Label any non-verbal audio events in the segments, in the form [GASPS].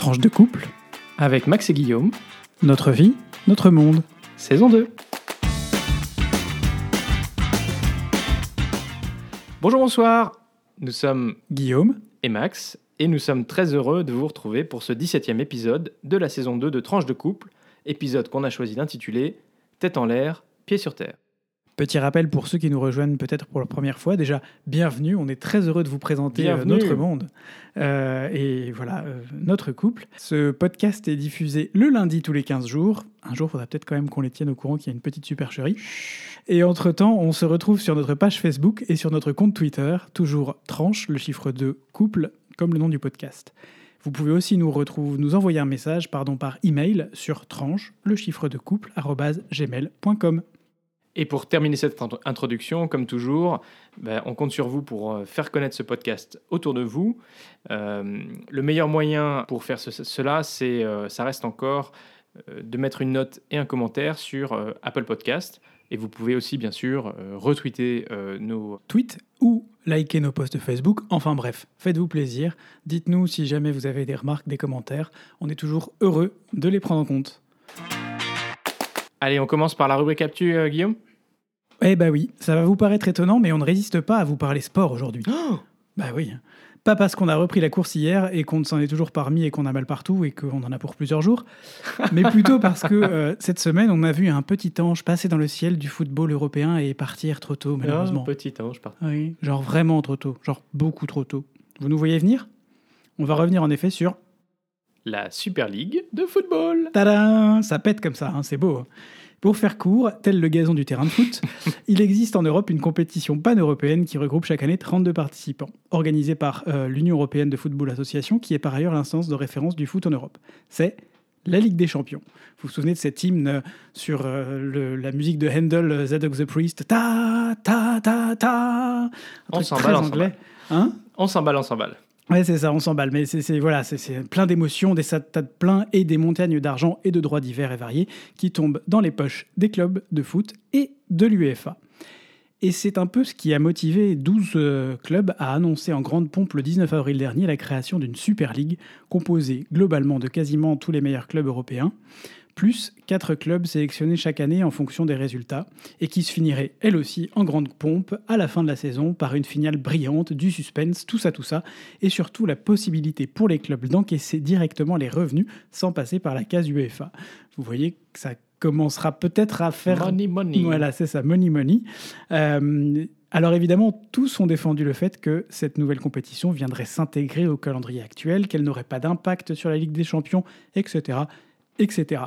Tranche de couple, avec Max et Guillaume, notre vie, notre monde. saison 2. Bonjour, bonsoir. Nous sommes Guillaume, et Max, et nous sommes très heureux de vous retrouver pour ce 17e épisode de la saison 2 de Tranche de couple, épisode qu'on a choisi d'intituler Tête en l'air, pied sur terre. Petit rappel pour ceux qui nous rejoignent peut-être pour la première fois. Déjà, bienvenue. On est très heureux de vous présenter euh, Bienvenue. notre monde Euh, et voilà, euh, notre couple. Ce podcast est diffusé le lundi tous les 15 jours. Un jour, il faudra peut-être quand même qu'on les tienne au courant qu'il y a une petite supercherie. Et entre-temps, on se retrouve sur notre page Facebook et sur notre compte Twitter, toujours tranche, le chiffre de couple, comme le nom du podcast. Vous pouvez aussi nous, retrouver, nous envoyer un message pardon, par email sur tranche, le chiffre de couple, gmail.com. Et pour terminer cette int- introduction, comme toujours, ben, on compte sur vous pour euh, faire connaître ce podcast autour de vous. Euh, le meilleur moyen pour faire ce- cela, c'est, euh, ça reste encore de mettre une note et un commentaire sur Apple Podcast. Et vous pouvez aussi, bien sûr, retweeter nos... tweet ou liker nos posts Facebook. Enfin bref, faites-vous plaisir. Dites-nous si jamais vous avez des remarques, des commentaires. On est toujours heureux de les prendre en compte. Allez, on commence par la rubrique Actu, euh, Guillaume? Eh bah oui, ça va vous paraître étonnant, mais on ne résiste pas à vous parler sport aujourd'hui. [GASPS] bah oui. Pas parce qu'on a repris la course hier et qu'on s'en est toujours pas remis et qu'on a mal partout et qu'on en a pour plusieurs jours, [LAUGHS] mais plutôt parce que euh, cette semaine, on a vu un petit ange passer dans le ciel du football européen et partir trop tôt, malheureusement. Ah, petit ange, pardon. Oui, genre vraiment trop tôt, genre beaucoup trop tôt. Vous nous voyez venir? On va revenir en effet sur... La Super League de football Tadam Ça pète comme ça, hein, c'est beau. Pour faire court, tel le gazon du terrain de foot, [LAUGHS] il existe en Europe une compétition pan-européenne qui regroupe chaque année 32 participants, organisée par euh, l'Union européenne de football association, qui est par ailleurs l'instance de référence du foot en Europe. C'est la Ligue des champions. Vous vous souvenez de cet hymne euh, sur euh, le- la musique de Handel, Zadok the Priest Ta, ta, ta, ta Un On s'emballe, très on anglais. Hein? On s'emballe, on s'emballe. Ouais, c'est ça, on s'emballe. Mais c'est voilà, plein d'émotions, des stades pleins et des montagnes d'argent et de droits divers et variés qui tombent dans les poches des clubs de foot et de l'UEFA. Et c'est un peu ce qui a motivé 12 euh, clubs à annoncer en grande pompe le 19 avril dernier la création d'une Super League composée globalement de quasiment tous les meilleurs clubs européens, plus 4 clubs sélectionnés chaque année en fonction des résultats, et qui se finirait elle aussi en grande pompe à la fin de la saison par une finale brillante, du suspense, tout ça, tout ça, et surtout la possibilité pour les clubs d'encaisser directement les revenus sans passer par la case UEFA. Vous voyez que ça commencera peut-être à faire Money, money. voilà, c'est ça, money money. Euh, alors évidemment, tous ont défendu le fait que cette nouvelle compétition viendrait s'intégrer au calendrier actuel, qu'elle n'aurait pas d'impact sur la Ligue des Champions, etc., etc.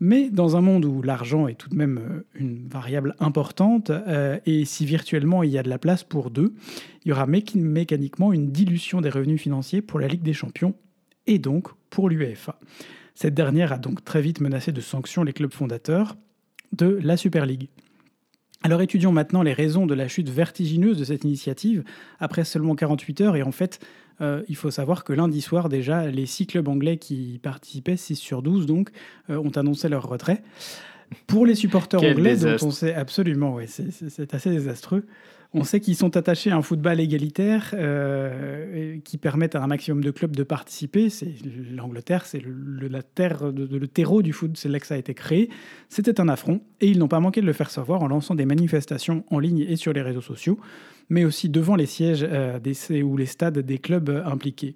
Mais dans un monde où l'argent est tout de même euh, une variable importante, euh, et si virtuellement il y a de la place pour deux, il y aura méca- mécaniquement une dilution des revenus financiers pour la Ligue des Champions et donc pour l'UEFA. Cette dernière a donc très vite menacé de sanctions les clubs fondateurs de la Super League. Alors étudions maintenant les raisons de la chute vertigineuse de cette initiative après seulement 48 heures. Et en fait, euh, il faut savoir que lundi soir déjà, les six clubs anglais qui participaient, 6 sur 12 donc, euh, ont annoncé leur retrait. Pour les supporters anglais, désastre. dont on sait absolument, ouais, c'est- assez désastreux, on sait qu'ils sont attachés à un football égalitaire euh, qui permettent à un maximum de clubs de participer. C'est l'Angleterre, c'est la terre, de, de- le terreau du foot, c'est là que ça a été créé. C'était un affront et ils n'ont pas manqué de le faire savoir en lançant des manifestations en ligne et sur les réseaux sociaux, mais aussi devant les sièges euh, des, ou les stades des clubs euh, impliqués.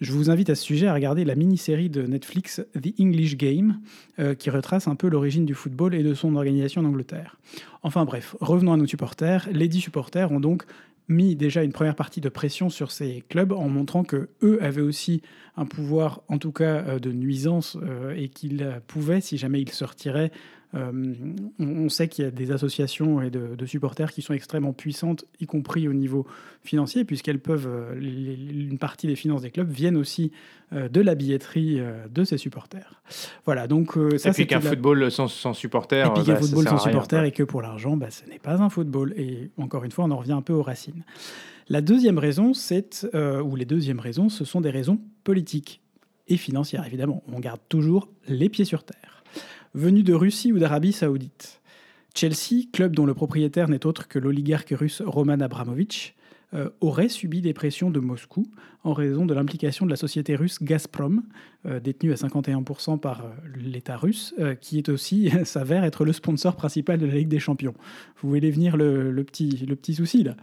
Je vous invite à ce sujet à regarder la mini-série de Netflix The English Game, euh, qui retrace un peu l'origine du football et de son organisation en Angleterre. Enfin bref, revenons à nos supporters. Les dix supporters ont donc mis déjà une première partie de pression sur ces clubs en montrant que eux avaient aussi un pouvoir, en tout cas de nuisance, et qu'ils pouvaient, si jamais ils se retiraient, euh, on, sait qu'il y a des associations et de, de supporters qui sont extrêmement puissantes, y compris au niveau financier, puisqu'elles peuvent, euh, les- une partie des finances des clubs viennent aussi euh, de la billetterie de ces supporters. Voilà, donc ça c'était qu'un la- football sans, sans supporters, et puis qu'un bah, football sans supporters et que pour l'argent, bah, ce n'est pas un football. Et encore une fois, on en revient un peu aux racines. La deuxième raison, c'est, euh, ou les deuxièmes raisons, ce sont des raisons politiques et financières, évidemment. On garde toujours les pieds sur terre. Venu de Russie ou d'Arabie saoudite, Chelsea, club dont le propriétaire n'est autre que l'oligarque russe Roman Abramovich, euh, aurait subi des pressions de Moscou en raison de l'implication de la société russe Gazprom détenu à 51% par l'État russe, qui est aussi, [LAUGHS] s'avère être le sponsor principal de la Ligue des Champions. Vous voyez venir le, petit, le petit souci là.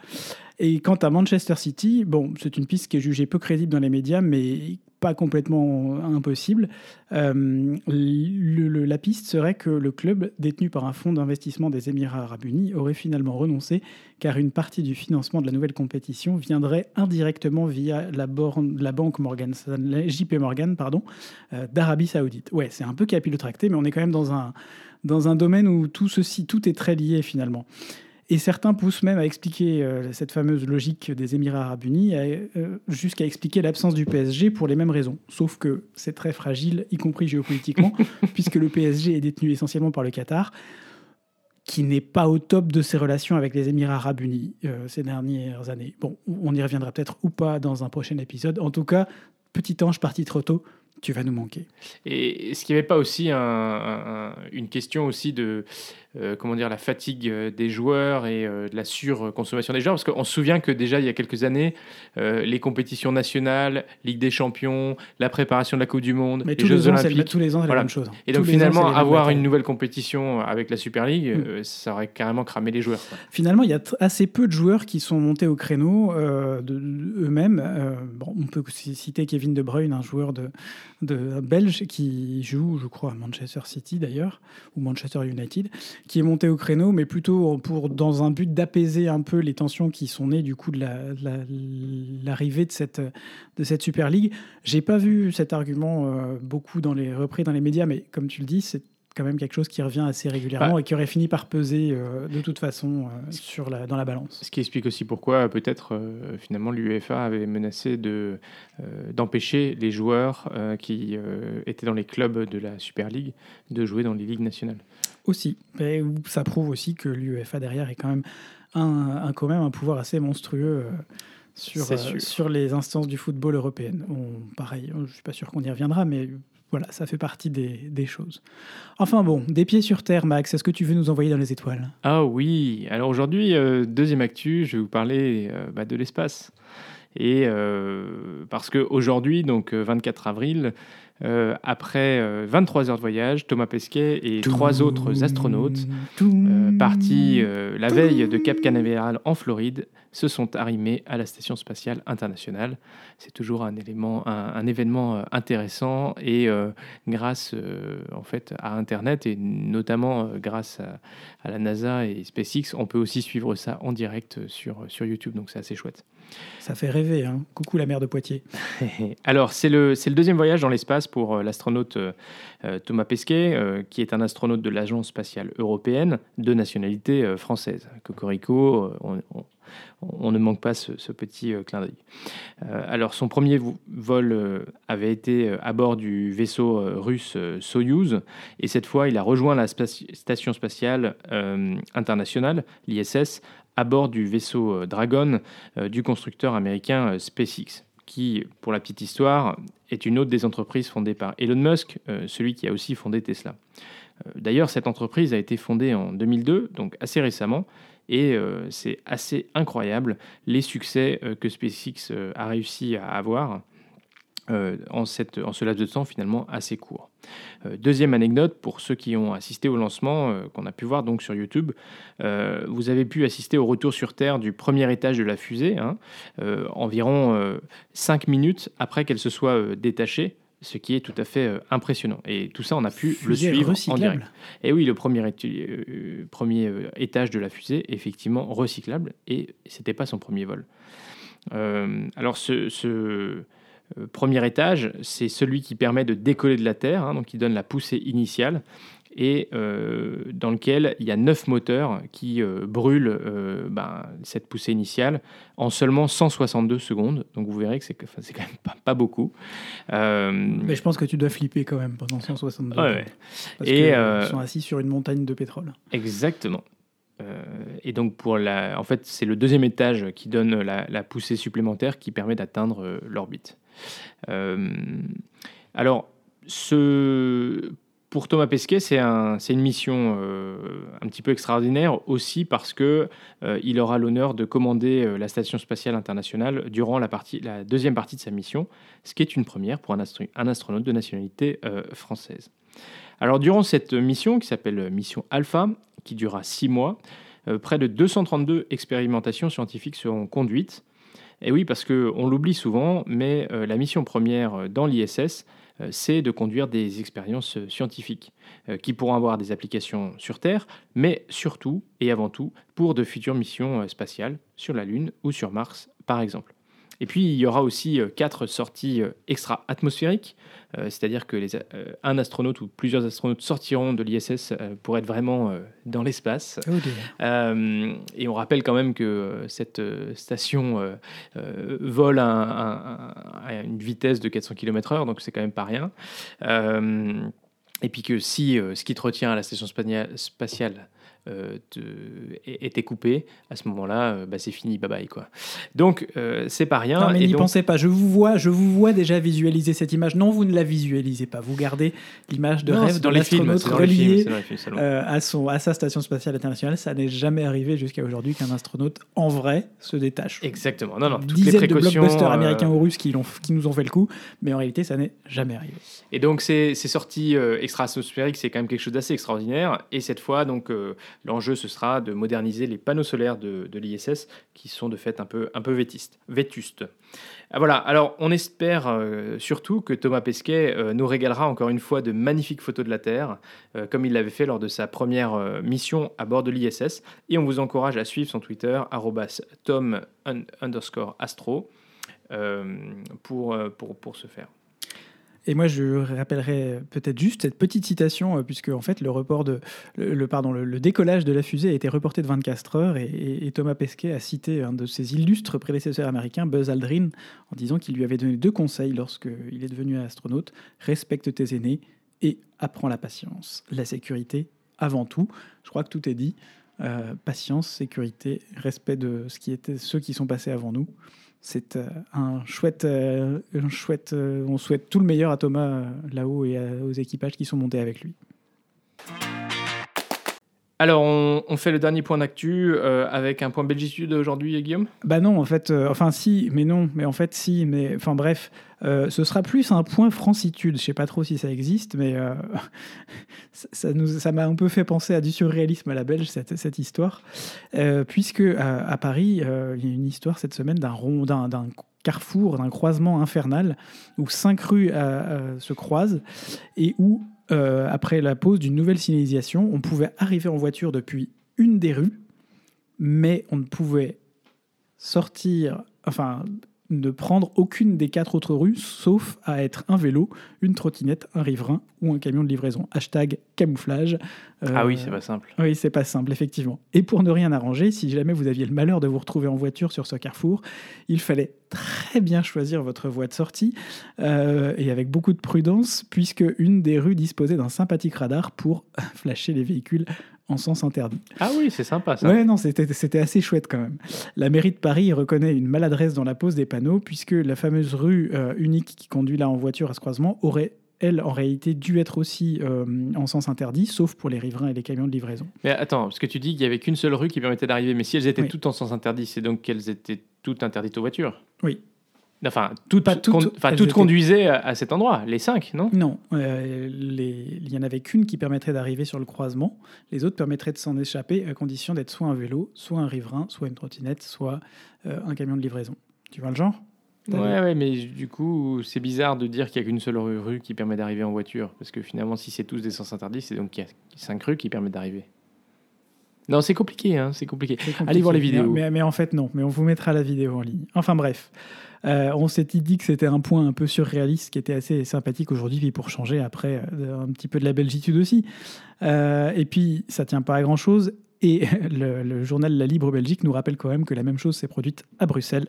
Et quant à Manchester City, bon, c'est une piste qui est jugée peu crédible dans les médias, mais pas complètement impossible. Euh, la piste serait que le club, détenu par un fonds d'investissement des Émirats arabes unis, aurait finalement renoncé, car une partie du financement de la nouvelle compétition viendrait indirectement via la, banque Morgan, JP Morgan pardon, euh, d'Arabie saoudite. Ouais, c'est un peu capillotracté, mais on est quand même dans un, dans un domaine où tout ceci, tout est très lié finalement. Et certains poussent même à expliquer euh, cette fameuse logique des Émirats arabes unis, euh, jusqu'à expliquer l'absence du PSG pour les mêmes raisons. Sauf que c'est très fragile, y compris géopolitiquement, [LAUGHS] puisque le PSG est détenu essentiellement par le Qatar, qui n'est pas au top de ses relations avec les Émirats arabes unis euh, ces dernières années. Bon, on y reviendra peut-être ou pas dans un prochain épisode. En tout cas, petit ange parti trop tôt, tu vas nous manquer. Et est-ce qu'il n'y avait pas aussi une question aussi de euh, comment dire, la fatigue euh, des joueurs et euh, de la surconsommation des joueurs. Parce qu'on se souvient que déjà, il y a quelques années, les compétitions nationales, Ligue des Champions, la préparation de la Coupe du Monde, les Jeux Olympiques. tous les ans, c'est la même chose. Et donc, finalement, avoir une nouvelle compétition avec la Super League, mm. ça aurait carrément cramé les joueurs. Finalement, il y a assez peu de joueurs qui sont montés au créneau eux-mêmes. bon, on peut citer Kevin De Bruyne, un joueur de, de belge qui joue, je crois, à Manchester City d'ailleurs, ou Manchester United, qui est monté au créneau, mais plutôt pour, dans un but d'apaiser un peu les tensions qui sont nées du coup de l'arrivée de, cette, de cette Super League. J'ai pas vu cet argument euh, beaucoup dans les repris dans les médias, mais comme tu le dis, c'est quand même quelque chose qui revient assez régulièrement bah. et qui aurait fini par peser euh, de toute façon euh, sur la, dans la balance. Ce qui explique aussi pourquoi peut-être finalement l'UEFA avait menacé de, d'empêcher les joueurs qui étaient dans les clubs de la Super League de jouer dans les ligues nationales. Aussi. Et ça prouve aussi que l'UEFA derrière est quand même un, quand même un pouvoir assez monstrueux. Euh, sur, euh, sur les instances du football européen. pareil, je ne suis pas sûr qu'on y reviendra, mais voilà, ça fait partie des, choses. Enfin bon, des pieds sur terre, Max, est-ce que tu veux nous envoyer dans les étoiles? Ah oui, alors aujourd'hui, euh, deuxième actu, je vais vous parler bah, de l'espace. Et parce qu'aujourd'hui, donc 24 avril, euh, après 23 euh, heures de voyage, Thomas Pesquet et trois autres astronautes, euh, partis la veille de Cap Canaveral en Floride, se sont arrimés à la Station spatiale internationale. C'est toujours un, élément, un, événement intéressant et grâce en fait à Internet et notamment grâce à, à, la NASA et SpaceX, on peut aussi suivre ça en direct sur, sur YouTube. Donc c'est assez chouette. Ça fait rêver, hein Coucou la mer de Poitiers. [LAUGHS] Alors, c'est le, le deuxième voyage dans l'espace pour euh, l'astronaute euh, euh, Thomas Pesquet, qui est un astronaute de l'Agence spatiale européenne de nationalité française. Cocorico, on, on, ne manque pas ce, petit clin d'œil. alors, son premier vol avait été à bord du vaisseau russe Soyuz, et cette fois, il a rejoint la station spatiale internationale, l'ISS, à bord du vaisseau euh, Dragon euh, du constructeur américain euh, SpaceX, qui, pour la petite histoire, est une autre des entreprises fondées par Elon Musk, celui qui a aussi fondé Tesla. D'ailleurs, cette entreprise a été fondée en 2002, donc assez récemment, et c'est assez incroyable les succès que SpaceX a réussi à avoir. Euh, en, cette, en ce laps de temps finalement assez court. Euh, deuxième anecdote, pour ceux qui ont assisté au lancement, euh, qu'on a pu voir donc sur YouTube, vous avez pu assister au retour sur Terre du premier étage de la fusée, hein, environ 5 minutes après qu'elle se soit détachée, ce qui est tout à fait impressionnant. Et tout ça, on a pu le suivre en direct. Et oui, le premier, premier étage de la fusée, effectivement recyclable, et c'était pas son premier vol. alors ce, ce euh, premier étage, c'est celui qui permet de décoller de la Terre, hein, donc qui donne la poussée initiale, et euh, dans lequel il y a neuf moteurs qui euh, brûlent ben, cette poussée initiale en seulement 162 secondes. Donc vous verrez que c'est, quand même pas, beaucoup. Mais je pense que tu dois flipper quand même pendant 162 secondes. Parce et qu'ils sont assis sur une montagne de pétrole. Exactement. et donc, pour la, en fait, c'est le deuxième étage qui donne la, la poussée supplémentaire qui permet d'atteindre l'orbite. Euh, alors, pour Thomas Pesquet, c'est un, une mission euh, un petit peu extraordinaire aussi parce que euh, aura l'honneur de commander la station spatiale internationale durant la deuxième partie de sa mission, ce qui est une première pour un, un astronaute de nationalité française. Alors durant cette mission qui s'appelle mission Alpha, qui durera six mois, près de 232 expérimentations scientifiques seront conduites. Et oui, parce qu'on l'oublie souvent, mais la mission première dans l'ISS, euh, c'est de conduire des expériences euh, scientifiques euh, qui pourront avoir des applications sur Terre, mais surtout et avant tout pour de futures missions spatiales sur la Lune ou sur Mars, par exemple. Et puis, il y aura aussi euh, quatre sorties euh, extra-atmosphériques, euh, c'est-à-dire que les, un astronaute ou plusieurs astronautes sortiront de l'ISS pour être vraiment dans l'espace. Oh et on rappelle quand même que cette station vole à une vitesse de 400 km/h, donc c'est quand même pas rien. et puis que si ce qui te retient à la station spatiale euh, était coupé, à ce moment-là, euh, bah, c'est fini, bye bye quoi. Donc euh, c'est pas rien. Non mais n'y pensez pas. Je vous vois, je vous vois déjà visualiser cette image. Non, vous ne la visualisez pas. Vous gardez l'image de rêve de l'astronaute relié à son à sa station spatiale internationale. Ça n'est jamais arrivé jusqu'à aujourd'hui qu'un astronaute en vrai se détache. Exactement. Non non. Toutes Dizaines les précautions, de blockbusters américains ou russes qui, qui nous ont fait le coup, mais en réalité ça n'est jamais arrivé. Et donc ces, ces sorties extra-atmosphériques, c'est quand même quelque chose d'assez extraordinaire. Et cette fois donc L'enjeu, ce sera de moderniser les panneaux solaires de, l'ISS, qui sont de fait un peu, vétustes. Ah, voilà, alors on espère euh, surtout que Thomas Pesquet euh, nous régalera encore une fois de magnifiques photos de la Terre, euh, comme il l'avait fait lors de sa première mission à bord de l'ISS. Et on vous encourage à suivre son Twitter, tom underscore astro, pour ce faire. Et moi, je rappellerai peut-être juste cette petite citation, euh, puisque en fait, le report de, le, pardon, le, décollage de la fusée a été reporté de 24 heures, et, Thomas Pesquet a cité un de ses illustres prédécesseurs américains, Buzz Aldrin, en disant qu'il lui avait donné deux conseils lorsqu'il est devenu astronaute respecte tes aînés et apprends la patience, la sécurité avant tout. Je crois que tout est dit. Euh, patience, sécurité, respect de ceux qui sont passés avant nous c'est euh, un chouette, euh, un chouette. Euh, on souhaite tout le meilleur à Thomas là-haut et aux équipages qui sont montés avec lui. Alors, on, fait le dernier point d'actu avec un point belgitude aujourd'hui, Guillaume? Bah non, en fait, enfin si, mais non, mais en fait si, mais enfin bref, euh, ce sera plus un point francitude. Je sais pas trop si ça existe, mais euh, [LAUGHS] ça, nous, ça m'a un peu fait penser à du surréalisme à la belge, cette, histoire. Euh, puisque à, Paris, il y a une histoire cette semaine d'un rond, d'un, carrefour, d'un croisement infernal, où cinq rues se croisent et où, après la pose d'une nouvelle signalisation, on pouvait arriver en voiture depuis une des rues, mais on ne pouvait sortir, enfin, ne prendre aucune des quatre autres rues, sauf à être un vélo, une trottinette, un riverain ou un camion de livraison. Hashtag camouflage. ah oui, c'est pas simple. Oui, c'est pas simple, effectivement. Et pour ne rien arranger, si jamais vous aviez le malheur de vous retrouver en voiture sur ce carrefour, il fallait très bien choisir votre voie de sortie euh, et avec beaucoup de prudence, puisque une des rues disposait d'un sympathique radar pour [LAUGHS] flasher les véhicules en sens interdit. Ah oui, c'est sympa ça. Ouais, non, c'était assez chouette quand même. La mairie de Paris reconnaît une maladresse dans la pose des panneaux, puisque la fameuse rue euh, unique qui conduit là en voiture à ce croisement aurait elle, en réalité, dû être aussi euh, en sens interdit, sauf pour les riverains et les camions de livraison. Mais attends, parce que tu dis qu'il n'y avait qu'une seule rue qui permettait d'arriver, mais si elles étaient toutes en sens interdit, c'est donc qu'elles étaient toutes interdites aux voitures Oui. Enfin, toutes, pas toutes, enfin, toutes conduisaient à cet endroit, les cinq, non? Non, euh, il n'y en avait qu'une qui permettrait d'arriver sur le croisement. Les autres permettraient de s'en échapper à condition d'être soit un vélo, soit un riverain, soit une trottinette, soit euh, un camion de livraison. Tu vois le genre? Ouais, ouais, mais du coup, c'est bizarre de dire qu'il n'y a qu'une seule rue qui permet d'arriver en voiture. Parce que finalement, si c'est tous des sens interdits, c'est donc qu'il y a cinq rues qui permettent d'arriver. Non, c'est compliqué, hein, c'est compliqué. Allez voir les vidéos. Mais, mais, en fait, non. Mais on vous mettra la vidéo en ligne. Enfin bref. Euh, on s'était dit que c'était un point un peu surréaliste qui était assez sympathique aujourd'hui, puis pour changer après euh, un petit peu de la belgitude aussi. Euh, et puis, ça tient pas à grand-chose. Et [LAUGHS] le, journal La Libre Belgique nous rappelle quand même que la même chose s'est produite à Bruxelles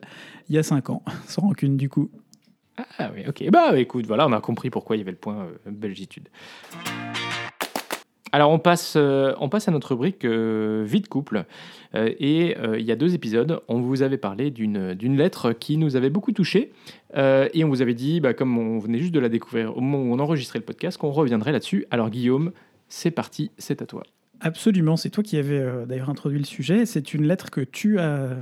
il y a cinq ans, [LAUGHS] sans rancune du coup. Ah oui, ok. Bah écoute, voilà, on a compris pourquoi il y avait le point belgitude. Alors on passe, euh, on passe à notre rubrique euh, vie de couple. Euh, et euh, il y a deux épisodes, on vous avait parlé d'une lettre qui nous avait beaucoup touché. Et on vous avait dit, bah, comme on venait juste de la découvrir au moment où on enregistrait le podcast, qu'on reviendrait là-dessus. Alors Guillaume, c'est parti, c'est à toi. Absolument, c'est toi qui avais euh, d'ailleurs introduit le sujet. C'est une lettre que tu as, euh,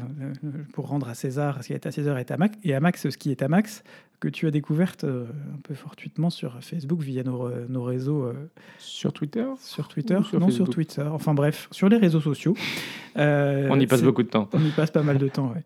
pour rendre à César ce qui est à César et à Max, et à Max ce qui est à Max, que tu as découverte euh, un peu fortuitement sur Facebook via nos, nos réseaux Sur Twitter? sur Twitter, sur non sur Twitter, enfin bref, sur les réseaux sociaux. On y passe beaucoup de temps. On y passe pas mal de temps, ouais.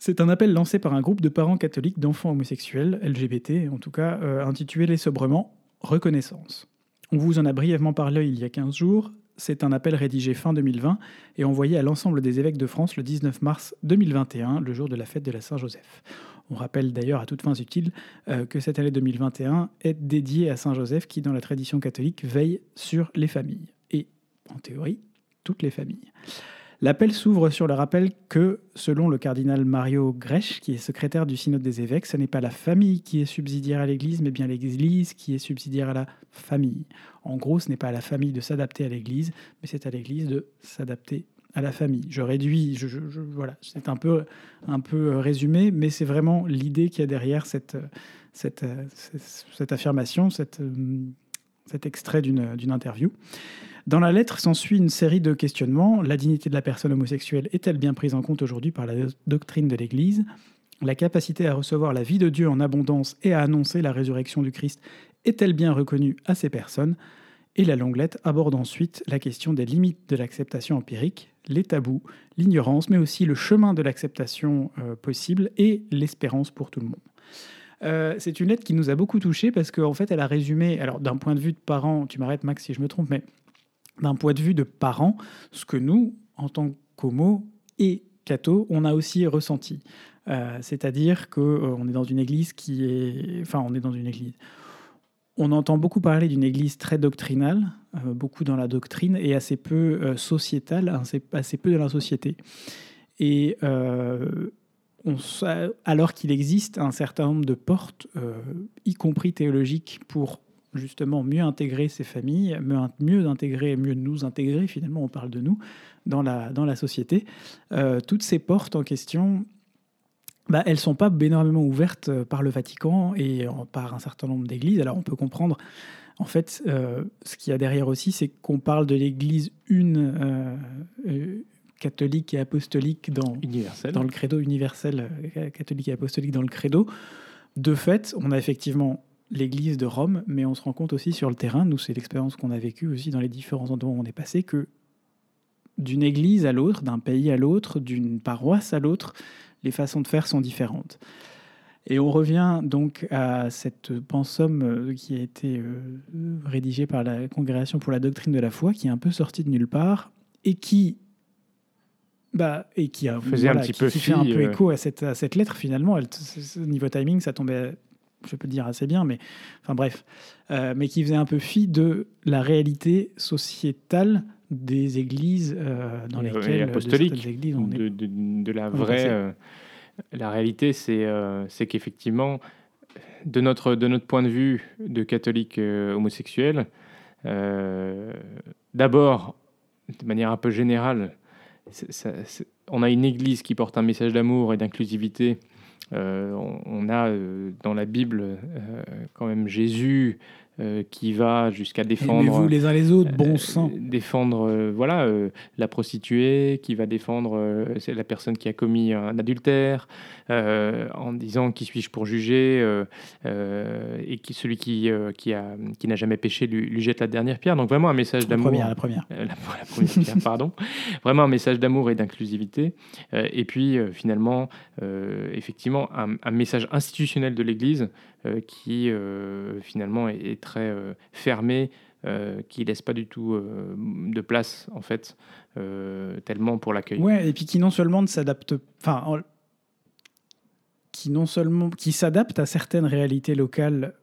C'est un appel lancé par un groupe de parents catholiques d'enfants homosexuels, LGBT en tout cas, intitulé sobrement Reconnaissance. On vous en a brièvement parlé il y a 15 jours. C'est un appel rédigé fin 2020 et envoyé à l'ensemble des évêques de France le 19 mars 2021, le jour de la fête de la Saint-Joseph. On rappelle d'ailleurs à toutes fins utiles euh, que cette année 2021 est dédiée à Saint-Joseph qui, dans la tradition catholique, veille sur les familles. Et, en théorie, toutes les familles. L'appel s'ouvre sur le rappel que, selon le cardinal Mario Grech, qui est secrétaire du synode des évêques, ce n'est pas la famille qui est subsidiaire à l'Église, mais bien l'Église qui est subsidiaire à la famille. En gros, ce n'est pas à la famille de s'adapter à l'Église, mais c'est à l'Église de s'adapter à la famille. Je réduis, voilà, c'est un peu, un peu résumé, mais c'est vraiment l'idée qu'il y a derrière cette, affirmation, euh, cet extrait d'une interview. Dans la lettre s'ensuit une série de questionnements. La dignité de la personne homosexuelle est-elle bien prise en compte aujourd'hui par la do- doctrine de l'Église? La capacité à recevoir la vie de Dieu en abondance et à annoncer la résurrection du Christ est-elle bien reconnue à ces personnes? Et la longue lettre aborde ensuite la question des limites de l'acceptation empirique, les tabous, l'ignorance, mais aussi le chemin de l'acceptation euh, possible et l'espérance pour tout le monde. Euh, c'est une lettre qui nous a beaucoup touchés parce qu'en fait, elle a résumé, alors d'un point de vue de parents, tu m'arrêtes Max si je me trompe, mais d'un point de vue de parents, ce que nous, en tant qu'homo et catho, on a aussi ressenti. Euh, C'est-à-dire qu'on est dans une église qui est... Enfin, on est dans une église. On entend beaucoup parler d'une église très doctrinale, euh, beaucoup dans la doctrine, et assez peu euh, sociétale, assez, assez peu de la société. Et euh, alors qu'il existe un certain nombre de portes, euh, y compris théologiques, pour justement mieux intégrer ces familles, mieux, mieux intégrer, mieux nous intégrer, finalement on parle de nous, dans la, dans la société. Euh, toutes ces portes en question, bah, elles ne sont pas énormément ouvertes euh, par le Vatican et par un certain nombre d'églises. Alors on peut comprendre, en fait, euh, ce qu'il y a derrière aussi, c'est qu'on parle de l'Église une, euh, catholique et apostolique dans, Universel. dans le credo universel catholique et apostolique dans le credo. De fait, on a effectivement l'Église de Rome, mais on se rend compte aussi sur le terrain, nous c'est l'expérience qu'on a vécue aussi dans les différents endroits où on est passé, que d'une église à l'autre, d'un pays à l'autre, d'une paroisse à l'autre, les façons de faire sont différentes. Et on revient donc à cette pensum euh, qui a été euh, rédigée par la Congrégation pour la doctrine de la foi, qui est un peu sortie de nulle part et qui, bah, et qui a Faisait un petit qui, peu qui fait un peu euh. écho à cette, à cette lettre finalement. Elle, niveau timing, ça tombait, je peux le dire assez bien, mais enfin bref, Euh, mais qui faisait un peu fi de la réalité sociétale des églises euh, dans lesquelles de apostolique, certaines églises on est de, de- de la vraie. euh, la réalité, c'est euh, c'est qu'effectivement, de notre, de notre point de vue de catholique euh, homosexuel, euh, d'abord, de manière un peu générale, on a une église qui porte un message d'amour et d'inclusivité. Euh, on, a euh, dans la Bible euh, quand même Jésus euh, qui va jusqu'à défendre. Aimez-vous les uns les autres, bon Euh, sang. défendre euh, voilà la prostituée qui va défendre c'est la personne qui a commis un adultère en disant qui suis-je pour juger et qui celui qui qui a qui n'a jamais péché lui, lui jette la dernière pierre donc vraiment un message La d'amour première, la première. la, la première pierre, pardon. [LAUGHS] Vraiment un message d'amour et d'inclusivité. Et puis, finalement, effectivement, un, un message institutionnel de l'Église qui, euh, finalement, est, très euh, fermé, euh, qui laisse pas du tout euh, de place, en fait, euh, tellement pour l'accueil. Ouais, et puis qui non seulement ne s'adapte, enfin, en- qui non seulement qui s'adapte à certaines réalités locales.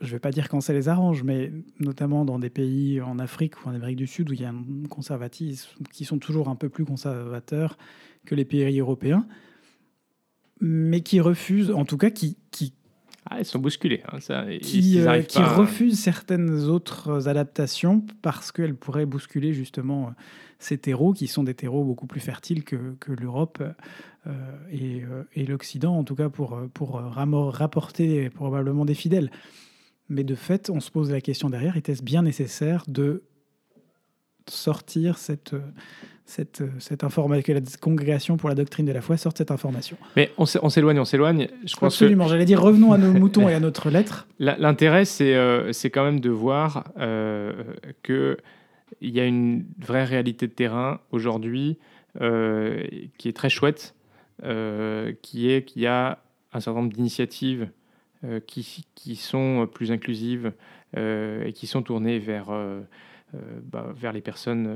Je vais pas dire quand ça les arrange, mais notamment dans des pays en Afrique ou en Amérique du Sud où il y a un conservatisme qui sont toujours un peu plus conservateurs que les pays européens, mais qui refusent, en tout cas, qui Ah, ils sont bousculés. Hein, ça, qui, qui refusent certaines autres adaptations parce qu'elles pourraient bousculer justement ces terreaux qui sont des terreaux beaucoup plus fertiles que, que l'Europe et, et l'Occident, en tout cas pour, pour rapporter probablement des fidèles. Mais de fait, on se pose la question derrière, était-ce bien nécessaire de sortir cette, cette, cette information, que la congrégation pour la doctrine de la foi sorte cette information. Mais on s'éloigne, on s'éloigne. Je pense Absolument, j'allais dire revenons à nos [LAUGHS] moutons et à notre lettre. L'intérêt, c'est euh, quand même de voir euh, qu'il y a une vraie réalité de terrain aujourd'hui euh, qui est très chouette, euh, qui est qu'il y a un certain nombre d'initiatives euh, qui, qui, sont plus inclusives euh, et qui sont tournées vers, euh, bah, vers les personnes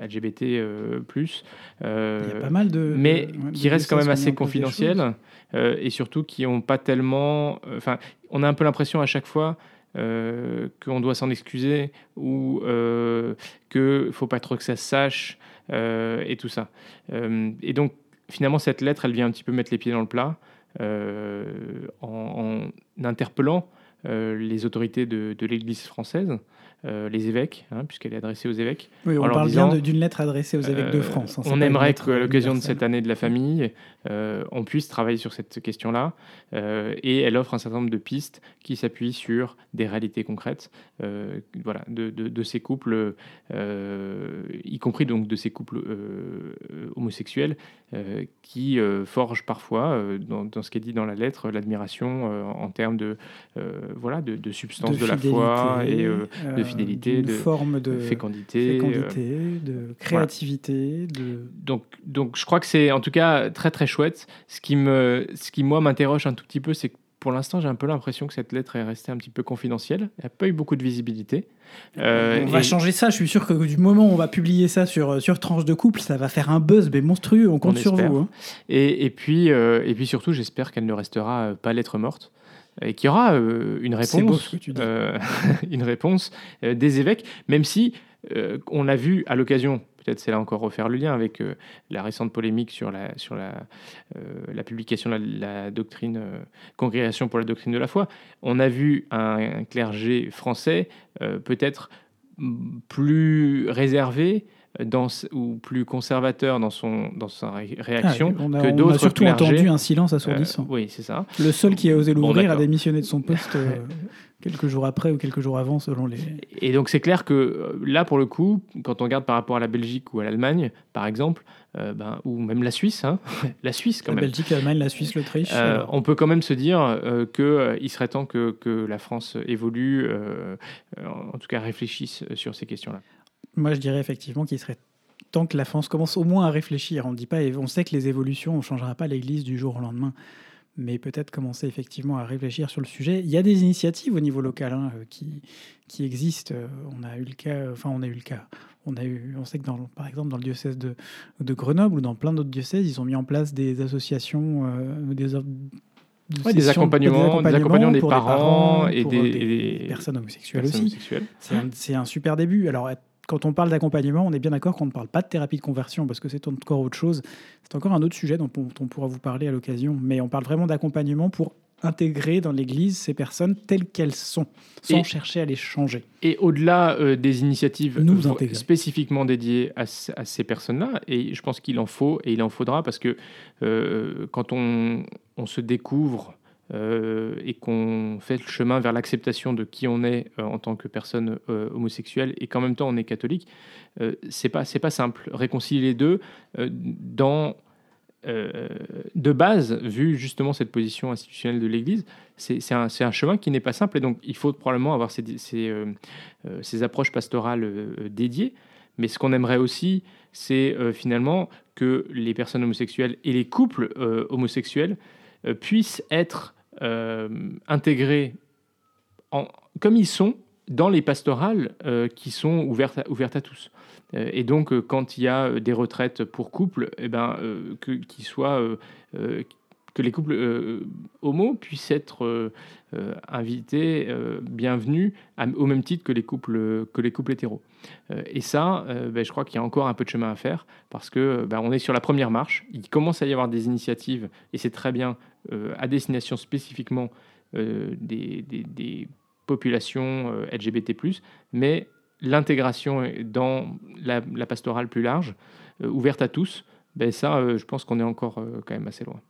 LGBT. plus, Il y a pas mal de. Mais qui restent quand même assez confidentielles et surtout qui n'ont pas tellement. Enfin, on a un peu l'impression à chaque fois. Euh, qu'on doit s'en excuser ou euh, qu'il ne faut pas trop que ça se sache et tout ça. et donc, finalement, cette lettre, elle vient un petit peu mettre les pieds dans le plat. Euh, en, interpellant euh, les autorités de, l'Église française, euh, les évêques, hein, puisqu'elle est adressée aux évêques. Oui, on parle bien d'une lettre adressée aux évêques de France. Hein, on aimerait qu'à l'occasion de cette année de la famille, on puisse travailler sur cette question-là. et elle offre un certain nombre de pistes qui s'appuient sur des réalités concrètes voilà, de, de, ces couples, y compris donc de ces couples homosexuels, qui forgent parfois, dans, dans, ce qui est dit dans la lettre, l'admiration en termes de euh, voilà, de, de substance de, la foi et euh, de euh, fidélité, de forme de fécondité, de créativité. De... Donc, donc je crois que c'est en tout cas très très chouette. Ce qui, me, ce qui moi m'interroge un tout petit peu, c'est que pour l'instant, j'ai un peu l'impression que cette lettre est restée un petit peu confidentielle. Elle n'a pas eu beaucoup de visibilité. on va changer ça. Je suis sûr que du moment où on va publier ça sur, sur Tranche de Couple, ça va faire un buzz mais monstrueux. On compte sur vous. Hein. Et, et, puis, et puis surtout, j'espère qu'elle ne restera pas lettre morte et qu'il y aura euh, une réponse, euh, [LAUGHS] une réponse euh, des évêques, même si on a vu à l'occasion, peut-être c'est là encore refaire le lien avec la récente polémique sur la, sur la, la publication de la, doctrine, congrégation pour la doctrine de la foi, on a vu un clergé français peut-être plus réservé dans, ou plus conservateur dans, son, dans sa réaction ah, que d'autres. On a surtout entendu un silence assourdissant. Euh, oui, c'est ça. Le seul qui a osé l'ouvrir a démissionné de son poste euh, [LAUGHS] quelques jours après ou quelques jours avant, selon les. Et donc c'est clair que euh, là, pour le coup, quand on regarde par rapport à la Belgique ou à l'Allemagne, par exemple, ben, ou même la Suisse, hein, [LAUGHS] la Suisse quand la même. La Belgique, l'Allemagne, la Suisse, l'Autriche. on peut quand même se dire qu'il serait temps que, que, la France évolue, en tout cas réfléchisse sur ces questions-là. Moi, je dirais effectivement qu'il serait temps que la France commence au moins à réfléchir. On dit pas, on sait que les évolutions, on changera pas l'Église du jour au lendemain, mais peut-être commencer effectivement à réfléchir sur le sujet. Il y a des initiatives au niveau local hein, euh, qui, qui existent. Euh, on a eu le cas, enfin on a eu le cas. On a eu, on sait que dans, par exemple dans le diocèse de, de Grenoble ou dans plein d'autres diocèses, ils ont mis en place des associations, euh, des, des, accompagnements, des, accompagnements, des parents, et des, personnes homosexuelles aussi. C'est un, un, super début. Alors quand on parle d'accompagnement, on est bien d'accord qu'on ne parle pas de thérapie de conversion parce que c'est encore autre chose. C'est encore un autre sujet dont on, pourra vous parler à l'occasion. Mais on parle vraiment d'accompagnement pour intégrer dans l'Église ces personnes telles qu'elles sont, sans chercher à les changer. Et au-delà euh, des initiatives Nous spécifiquement dédiées à, ces personnes-là, et je pense qu'il en faut et il en faudra parce que euh, quand on, on, se découvre et qu'on fait le chemin vers l'acceptation de qui on est euh, en tant que personne euh, homosexuelle et qu'en même temps on est catholique, c'est pas c'est pas simple. Réconcilier les deux dans de base, vu justement cette position institutionnelle de l'Église, c'est un, un, chemin qui n'est pas simple et donc il faut probablement avoir ces, ces, approches pastorales dédiées. Mais ce qu'on aimerait aussi, c'est finalement que les personnes homosexuelles et les couples homosexuels puissent être euh, intégrés en, comme ils sont dans les pastorales euh, qui sont ouvertes à, ouvertes à tous. Euh, et donc, quand il y a des retraites pour couple, eh ben, qu'ils soient que les couples euh, homo puissent être euh, euh, invités, bienvenus, au même titre que les couples, que les couples hétéros. et ça, ben, je crois qu'il y a encore un peu de chemin à faire parce que ben, on est sur la première marche. Il commence à y avoir des initiatives et c'est très bien à destination spécifiquement des, populations LGBT+, mais l'intégration dans la, la, pastorale plus large, ouverte à tous, ben ça, je pense qu'on est encore quand même assez loin.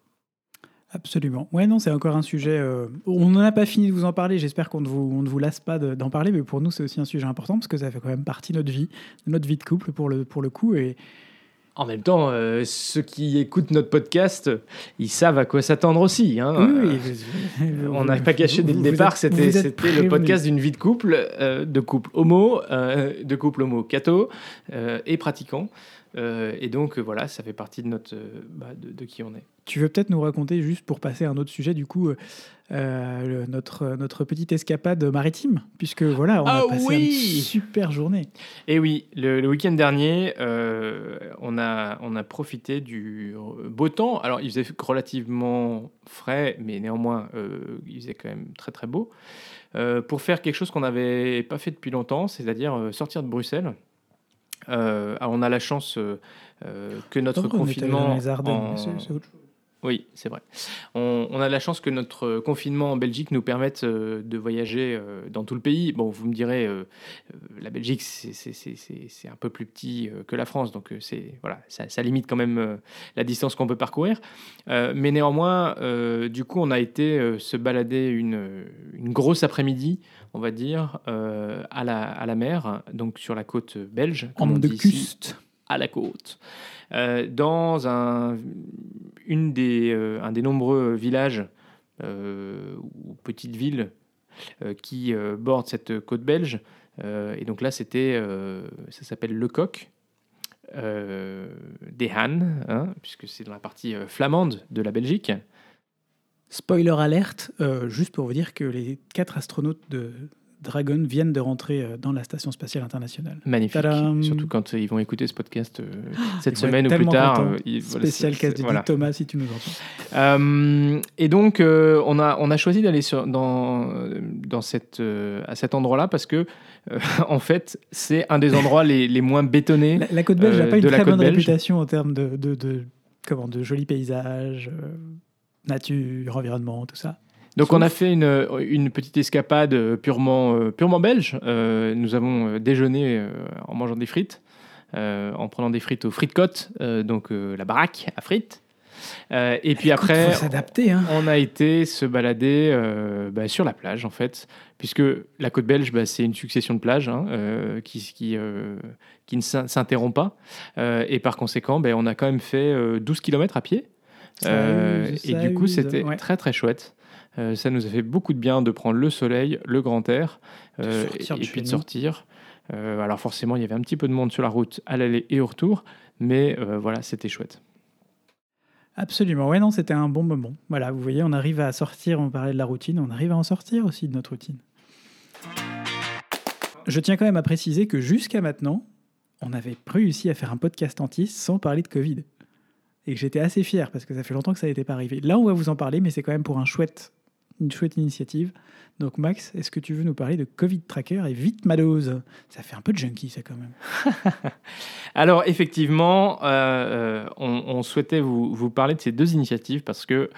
Absolument. Ouais, non, c'est encore un sujet. Euh, on n'en a pas fini de vous en parler. J'espère qu'on ne vous, on ne vous lasse pas d'en parler, mais pour nous, c'est aussi un sujet important parce que ça fait quand même partie de notre vie, de notre vie de couple pour le, pour le coup. Et, en même temps, euh, ceux qui écoutent notre podcast, ils savent à quoi s'attendre aussi. Hein. Oui, On n'a pas caché dès le départ c'était le podcast d'une vie de couple, euh, de couple homo, de couple homo catho et pratiquant. Euh, et donc euh, voilà, ça fait partie de, notre, euh, bah, de, qui on est. Tu veux peut-être nous raconter, juste pour passer à un autre sujet, du coup, notre, notre petite escapade maritime, puisque voilà, on a ah passé une super journée. Et oui, le, week-end dernier, on, a, on a profité du beau temps. Alors, il faisait relativement frais, mais néanmoins, il faisait quand même très très beau. pour faire quelque chose qu'on n'avait pas fait depuis longtemps, c'est-à-dire sortir de Bruxelles on a la chance euh, euh, que notre confinement. Oui, c'est vrai. On, a la chance que notre confinement en Belgique nous permette de voyager dans tout le pays. Bon, vous me direz, la Belgique, c'est un peu plus petit que la France, donc c'est voilà, ça, limite quand même la distance qu'on peut parcourir. mais néanmoins, du coup, on a été se balader une, une grosse après-midi on va dire, euh, à, la, à la mer, donc sur la côte belge. En de custe. à la côte. Euh, dans un, une des, euh, un des nombreux villages ou petites villes qui bordent cette côte belge. et donc là, c'était, ça s'appelle Le Coq. des Han, hein, puisque c'est dans la partie flamande de la Belgique. Spoiler alerte, euh, juste pour vous dire que les quatre astronautes de Dragon viennent de rentrer euh, dans la station spatiale internationale. Magnifique. Surtout quand ils vont écouter ce podcast euh, cette semaine ou plus tard. Spécial casse du Thomas, si tu nous entends. et donc, on, a, on a choisi d'aller dans, dans cette, à cet endroit-là parce que, [LAUGHS] en fait, c'est un des endroits les, les moins bétonnés. La, côte belge n'a pas une très bonne réputation en termes de, de, de, comment, de jolis paysages nature, environnement, tout ça. Donc on a fait une, une petite escapade euh, purement, euh, purement belge. Euh, nous avons déjeuné en mangeant des frites, en prenant des frites aux frites donc la baraque à frites. et puis après, hein. on a été se balader bah, sur la plage en fait, puisque la côte belge, bah, c'est une succession de plages hein, qui, qui, qui ne s'interrompt pas. et par conséquent, bah, on a quand même fait 12 km à pied. Et du coup, c'était très très chouette. Euh, ça nous a fait beaucoup de bien de prendre le soleil, le grand air, euh, et, puis de sortir. alors forcément, il y avait un petit peu de monde sur la route à l'aller et au retour, mais voilà, c'était chouette. Absolument, ouais, non, c'était un bon moment. Voilà, vous voyez, on arrive à sortir, on parlait de la routine, on arrive à en sortir aussi de notre routine. Je tiens quand même à préciser que jusqu'à maintenant, on avait réussi à faire un podcast anti sans parler de Covid et que j'étais assez fier parce que ça fait longtemps que ça n'était pas arrivé. Là, on va vous en parler, mais c'est quand même pour un chouette, une chouette initiative. Donc, Max, est-ce que tu veux nous parler de Covid Tracker et vite ma dose? Ça fait un peu de junkie, ça, quand même. [LAUGHS] Alors, effectivement, euh, euh, on, souhaitait vous, parler de ces deux initiatives parce que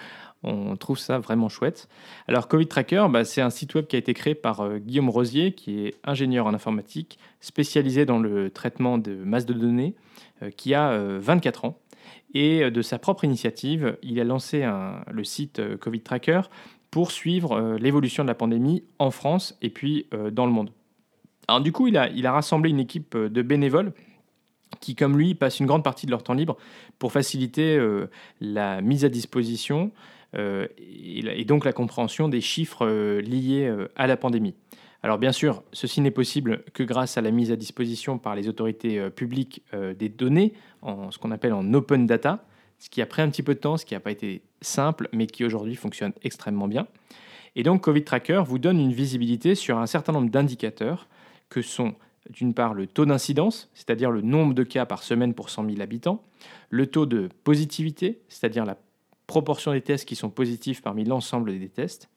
on trouve ça vraiment chouette. Alors, Covid Tracker, bah, c'est un site web qui a été créé par euh, Guillaume Rosier, qui est ingénieur en informatique, spécialisé dans le traitement de masse de données, qui a 24 ans. Et de sa propre initiative, il a lancé le site Covid Tracker pour suivre euh, l'évolution de la pandémie en France et puis dans le monde. Du coup, il a, rassemblé une équipe de bénévoles qui, comme lui, passent une grande partie de leur temps libre pour faciliter la mise à disposition et, donc la compréhension des chiffres liés à la pandémie. Alors bien sûr, ceci n'est possible que grâce à la mise à disposition par les autorités euh, publiques euh, des données, en ce qu'on appelle en open data, ce qui a pris un petit peu de temps, ce qui n'a pas été simple, mais qui aujourd'hui fonctionne extrêmement bien. Et donc Covid Tracker vous donne une visibilité sur un certain nombre d'indicateurs que sont d'une part le taux d'incidence, c'est-à-dire le nombre de cas par semaine pour 100 000 habitants, le taux de positivité, c'est-à-dire la proportion des tests qui sont positifs parmi l'ensemble des tests,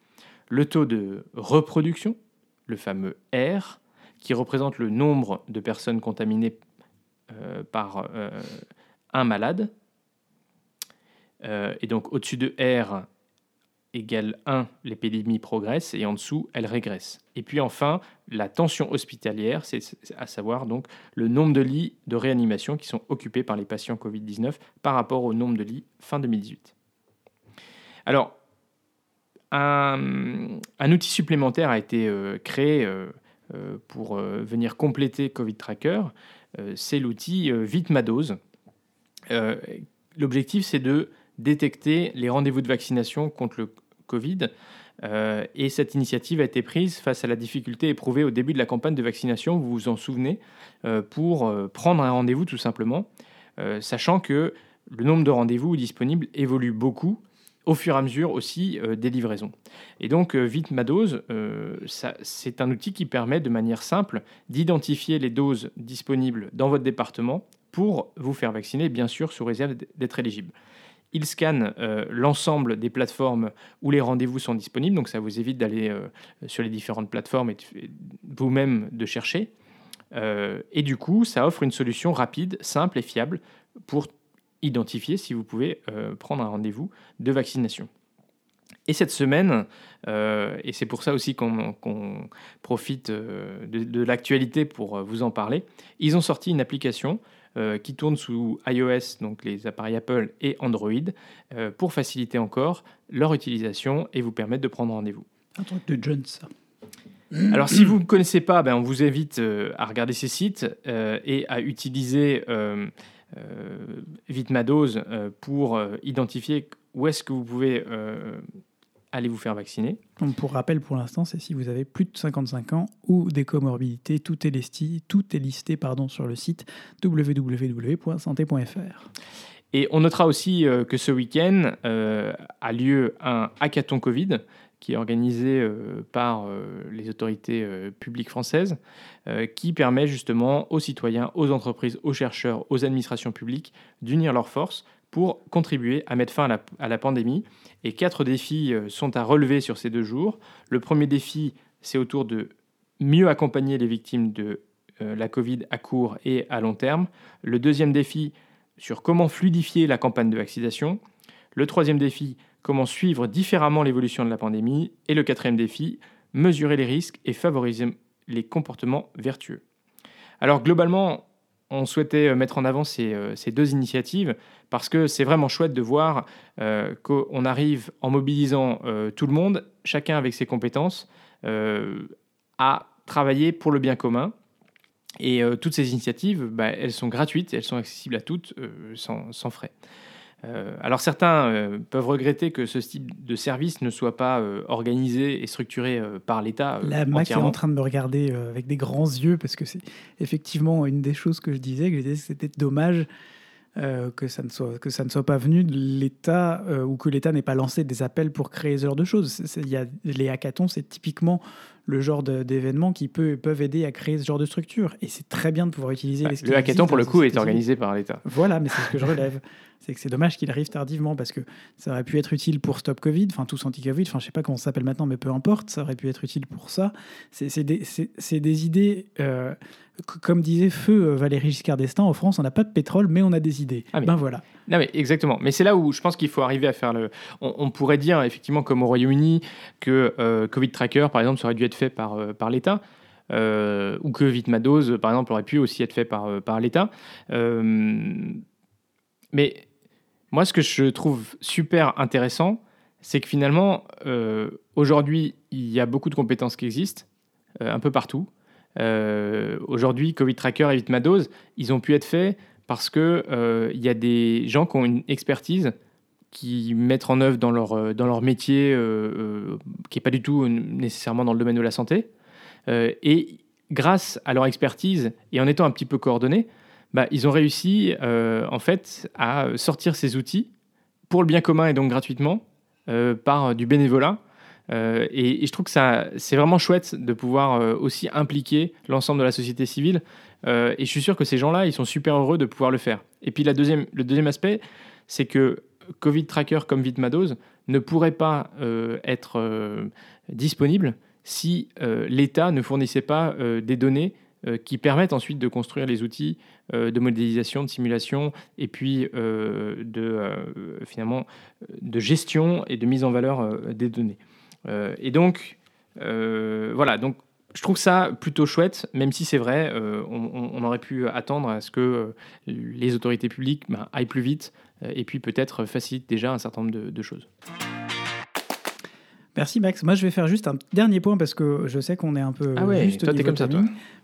le taux de reproduction, le fameux R, qui représente le nombre de personnes contaminées euh, par euh, un malade. Et donc au-dessus de R, égale 1, l'épidémie progresse et en dessous, elle régresse. Et puis enfin, la tension hospitalière, c'est à savoir donc le nombre de lits de réanimation qui sont occupés par les patients Covid-19 par rapport au nombre de lits fin 2018. Alors, un, outil supplémentaire a été euh, créé euh, euh, pour venir compléter Covid Tracker, c'est l'outil Vitmadose. L'objectif, c'est de détecter les rendez-vous de vaccination contre le Covid. Euh, et cette initiative a été prise face à la difficulté éprouvée au début de la campagne de vaccination, vous vous en souvenez, euh, pour euh, prendre un rendez-vous tout simplement, sachant que le nombre de rendez-vous disponibles évolue beaucoup au fur et à mesure aussi des livraisons. Et donc, Vite ma dose, c'est un outil qui permet de manière simple d'identifier les doses disponibles dans votre département pour vous faire vacciner, bien sûr, sous réserve d'être éligible. Il scanne euh, l'ensemble des plateformes où les rendez-vous sont disponibles, donc ça vous évite d'aller euh, sur les différentes plateformes et vous-même de chercher. Euh, et du coup, ça offre une solution rapide, simple et fiable pour identifier si vous pouvez prendre un rendez-vous de vaccination. Et cette semaine, et c'est pour ça aussi qu'on profite de l'actualité pour vous en parler, ils ont sorti une application euh, qui tournent sous iOS, donc les appareils Apple et Android, euh, pour faciliter encore leur utilisation et vous permettre de prendre rendez-vous. Un truc de John, ça. Alors, si vous ne connaissez pas, ben, on vous invite euh, à regarder ces sites et à utiliser Vitmadose pour identifier où est-ce que vous pouvez allez vous faire vacciner. pour rappel, pour l'instant, c'est si vous avez plus de 55 ans ou des comorbidités. Tout est listé, tout est listé pardon, sur le site www.santé.fr. Et on notera aussi euh, que ce week-end euh, a lieu un hackathon Covid qui est organisé euh, par les autorités publiques françaises, qui permet justement aux citoyens, aux entreprises, aux chercheurs, aux administrations publiques d'unir leurs forces pour contribuer à mettre fin à la, pandémie. Et quatre défis euh, sont à relever sur ces deux jours. Le premier défi, c'est autour de mieux accompagner les victimes de euh, la Covid à court et à long terme. Le deuxième défi, sur comment fluidifier la campagne de vaccination. Le troisième défi, comment suivre différemment l'évolution de la pandémie. Et le quatrième défi, mesurer les risques et favoriser les comportements vertueux. Alors globalement, on souhaitait euh, mettre en avant euh, ces, deux initiatives parce que c'est vraiment chouette de voir euh, qu'on arrive en mobilisant tout le monde, chacun avec ses compétences, à travailler pour le bien commun. Et toutes ces initiatives, bah, elles sont gratuites, elles sont accessibles à toutes sans frais. Euh, alors certains euh, peuvent regretter que ce type de service ne soit pas euh, organisé et structuré par l'État. La MAC est en train de me regarder avec des grands yeux parce que c'est effectivement une des choses que je disais, que c'était dommage que, ça ne soit, que ça ne soit pas venu de l'État ou que l'État n'ait pas lancé des appels pour créer ce genre de choses. Il y a, les hackathons, c'est typiquement le genre d'événements qui peut, peuvent aider à créer ce genre de structure. Et c'est très bien de pouvoir utiliser bah, les Le hackathon, pour le coup, est organisé par l'État. Voilà, mais c'est ce que je [LAUGHS] relève. c'est que c'est dommage qu'il arrive tardivement parce que ça aurait pu être utile pour Stop Covid, enfin tous anti-Covid, enfin je sais pas comment ça s'appelle maintenant, mais peu importe, ça aurait pu être utile pour ça. C'est des, des, idées, euh, comme disait Feu euh, Valéry Giscard d'Estaing, en France on n'a pas de pétrole, mais on a des idées. Ah, ben voilà. Non mais exactement, mais c'est là où je pense qu'il faut arriver à faire le... On, pourrait dire effectivement comme au Royaume-Uni que euh, Covid Tracker par exemple aurait dû être fait par, par l'État. ou que Vitmadose, par exemple, aurait pu aussi être fait par, par l'État. mais moi, ce que je trouve super intéressant, c'est que finalement, euh, aujourd'hui, il y a beaucoup de compétences qui existent, euh, un peu partout. Euh, aujourd'hui, Covid Tracker et Vitmadose, ils ont pu être faits parce qu'il il y a des gens qui ont une expertise qui mettent en œuvre dans leur, dans leur métier, qui n'est pas du tout nécessairement dans le domaine de la santé. et grâce à leur expertise et en étant un petit peu coordonnés, bah, ils ont réussi euh, en fait à sortir ces outils pour le bien commun et donc gratuitement euh, par du bénévolat. Euh, et, je trouve que c'est vraiment chouette de pouvoir aussi impliquer l'ensemble de la société civile. Et je suis sûr que ces gens-là, ils sont super heureux de pouvoir le faire. Et puis la deuxième, le deuxième aspect, c'est que Covid Tracker comme Vitmados ne pourrait pas euh, être euh, disponible si l'État ne fournissait pas des données qui permettent ensuite de construire les outils de modélisation, de simulation et puis de, finalement, de gestion et de mise en valeur des données. et donc, voilà, donc je trouve ça plutôt chouette, même si c'est vrai, euh, on, aurait pu attendre à ce que euh, les autorités publiques ben, aillent plus vite euh, et puis peut-être facilitent déjà un certain nombre de choses. Merci Max. Moi, je vais faire juste un dernier point parce que je sais qu'on est un peu ah ouais, juste toi, t'es comme ça, toi.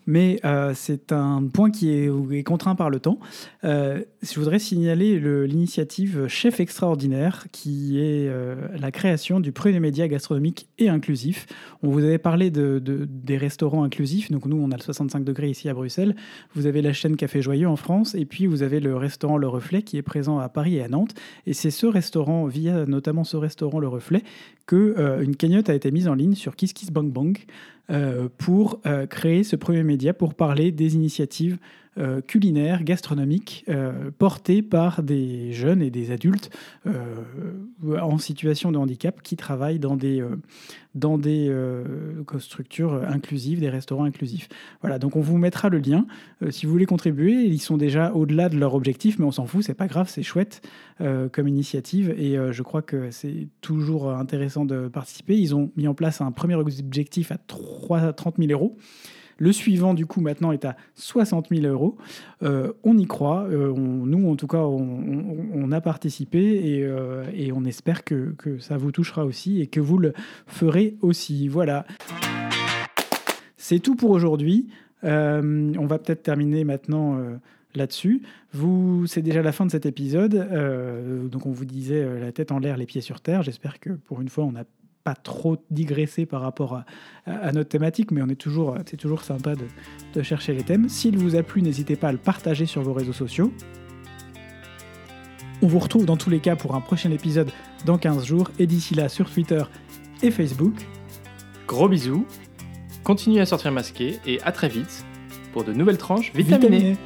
Mais euh, c'est un point qui est, contraint par le temps. Euh, je voudrais signaler l'initiative Chef Extraordinaire, qui est euh, la création du premier média gastronomique et inclusif. On vous avait parlé de, des restaurants inclusifs. Donc nous, on a le 65 degrés ici à Bruxelles. Vous avez la chaîne Café Joyeux en France, et puis vous avez le restaurant Le Reflet qui est présent à Paris et à Nantes. Et c'est ce restaurant, via notamment ce restaurant Le Reflet, que une cagnotte a été mise en ligne sur KissKissBankBank euh, pour euh, créer ce premier média pour parler des initiatives euh, culinaires, gastronomiques, portées par des jeunes et des adultes en situation de handicap qui travaillent dans des, dans des structures inclusives, des restaurants inclusifs. Voilà, donc on vous mettra le lien. si vous voulez contribuer, ils sont déjà au-delà de leur objectif, mais on s'en fout, c'est pas grave, c'est chouette comme initiative et je crois que c'est toujours intéressant de participer. Ils ont mis en place un premier objectif à 30 000 euros. Le suivant, du coup, maintenant est à 60 000 euros. Euh, on y croit. Euh, nous, en tout cas, on, a participé euh, et, on espère que, ça vous touchera aussi et que vous le ferez aussi. Voilà. C'est tout pour aujourd'hui. on va peut-être terminer maintenant là-dessus. Vous, c'est déjà la fin de cet épisode. donc, on vous disait la tête en l'air, les pieds sur terre. J'espère que pour une fois, on a pas trop digresser par rapport à, notre thématique, mais on est toujours, c'est toujours sympa de, chercher les thèmes. S'il vous a plu, n'hésitez pas à le partager sur vos réseaux sociaux. On vous retrouve dans tous les cas pour un prochain épisode dans 15 jours, et d'ici là sur Twitter et Facebook. Gros bisous, continuez à sortir masqué, et à très vite pour de nouvelles tranches vitaminées.